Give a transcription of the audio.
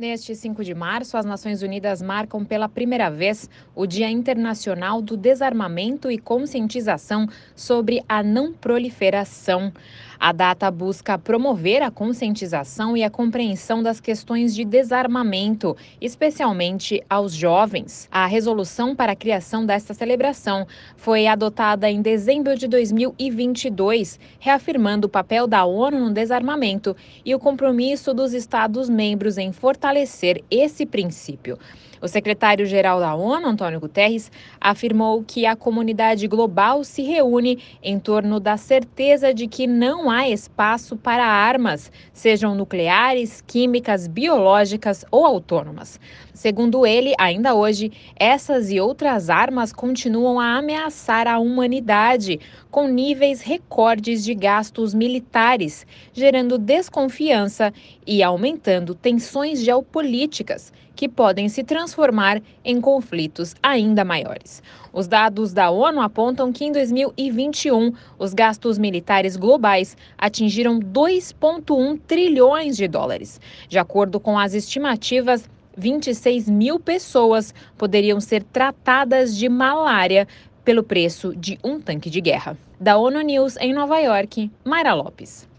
Neste 5 de março, as Nações Unidas marcam pela primeira vez o Dia Internacional do Desarmamento e Conscientização sobre a Não Proliferação. A data busca promover a conscientização e a compreensão das questões de desarmamento, especialmente aos jovens. A resolução para a criação desta celebração foi adotada em dezembro de 2022, reafirmando o papel da ONU no desarmamento e o compromisso dos Estados-membros em fortalecer esse princípio. O secretário-geral da ONU, Antônio Guterres, afirmou que a comunidade global se reúne em torno da certeza de que não há espaço para armas, sejam nucleares, químicas, biológicas ou autônomas. Segundo ele, ainda hoje, essas e outras armas continuam a ameaçar a humanidade, com níveis recordes de gastos militares, gerando desconfiança e aumentando tensões geopolíticas que podem se transformar em conflitos ainda maiores. Os dados da ONU apontam que em 2021 os gastos militares globais atingiram 2,1 trilhões de dólares. De acordo com as estimativas, 26 mil pessoas poderiam ser tratadas de malária pelo preço de um tanque de guerra. Da ONU News em Nova York, Mayra Lopes.